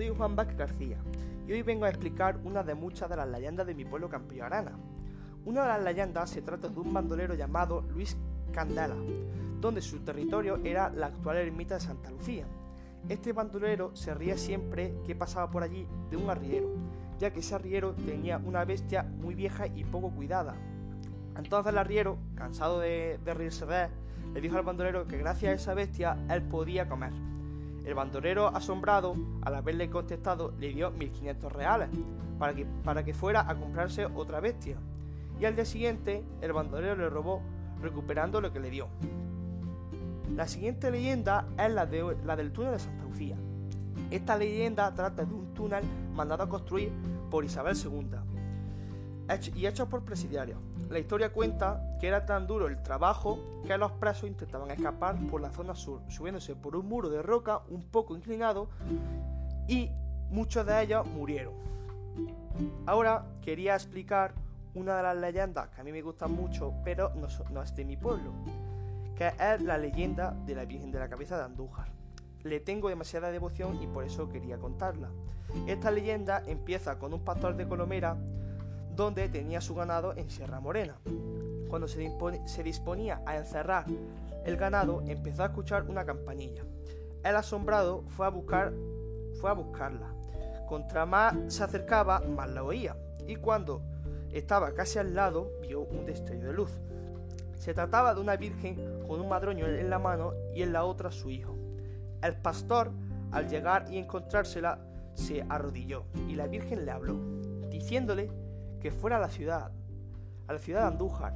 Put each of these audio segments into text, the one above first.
soy Juan Vázquez García y hoy vengo a explicar una de muchas de las leyendas de mi pueblo Campillo. Una de las leyendas se trata de un bandolero llamado Luis Candela, donde su territorio era la actual ermita de Santa Lucía. Este bandolero se ría siempre que pasaba por allí de un arriero, ya que ese arriero tenía una bestia muy vieja y poco cuidada. Entonces el arriero, cansado de, de de él, le dijo al bandolero que gracias a esa bestia él podía comer. El bandolero, asombrado, al haberle contestado, le dio 1500 reales para que, para que fuera a comprarse otra bestia. Y al día siguiente, el bandolero le robó, recuperando lo que le dio. La siguiente leyenda es la, de, la del túnel de Santa Lucía. Esta leyenda trata de un túnel mandado a construir por Isabel II y hecho por presidiarios. La historia cuenta que era tan duro el trabajo que los presos intentaban escapar por la zona sur, subiéndose por un muro de roca un poco inclinado y muchos de ellos murieron. Ahora quería explicar una de las leyendas que a mí me gustan mucho, pero no, no es de mi pueblo, que es la leyenda de la Virgen de la Cabeza de Andújar. Le tengo demasiada devoción y por eso quería contarla. Esta leyenda empieza con un pastor de Colomera donde tenía su ganado en Sierra Morena. Cuando se, disponía a encerrar el ganado, empezó a escuchar una campanilla. El asombrado fue a, buscar, fue a buscarla. Contra más se acercaba, más la oía. Y cuando estaba casi al lado, vio un destello de luz. Se trataba de una virgen con un madroño en la mano y en la otra su hijo. El pastor, al llegar y encontrársela, se arrodilló y la virgen le habló, diciéndole que fuera a la ciudad, a la ciudad de Andújar,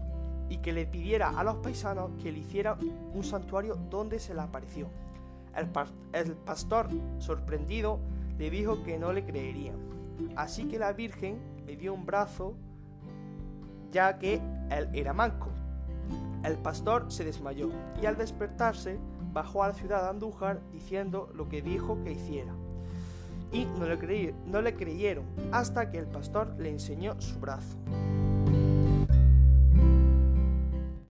y que le pidiera a los paisanos que le hicieran un santuario donde se le apareció. El, el pastor, sorprendido, le dijo que no le creerían. Así que la Virgen le dio un brazo, ya que él era manco. El pastor se desmayó y al despertarse bajó a la ciudad de Andújar diciendo lo que dijo que hiciera y no le, creyeron hasta que el pastor le enseñó su brazo.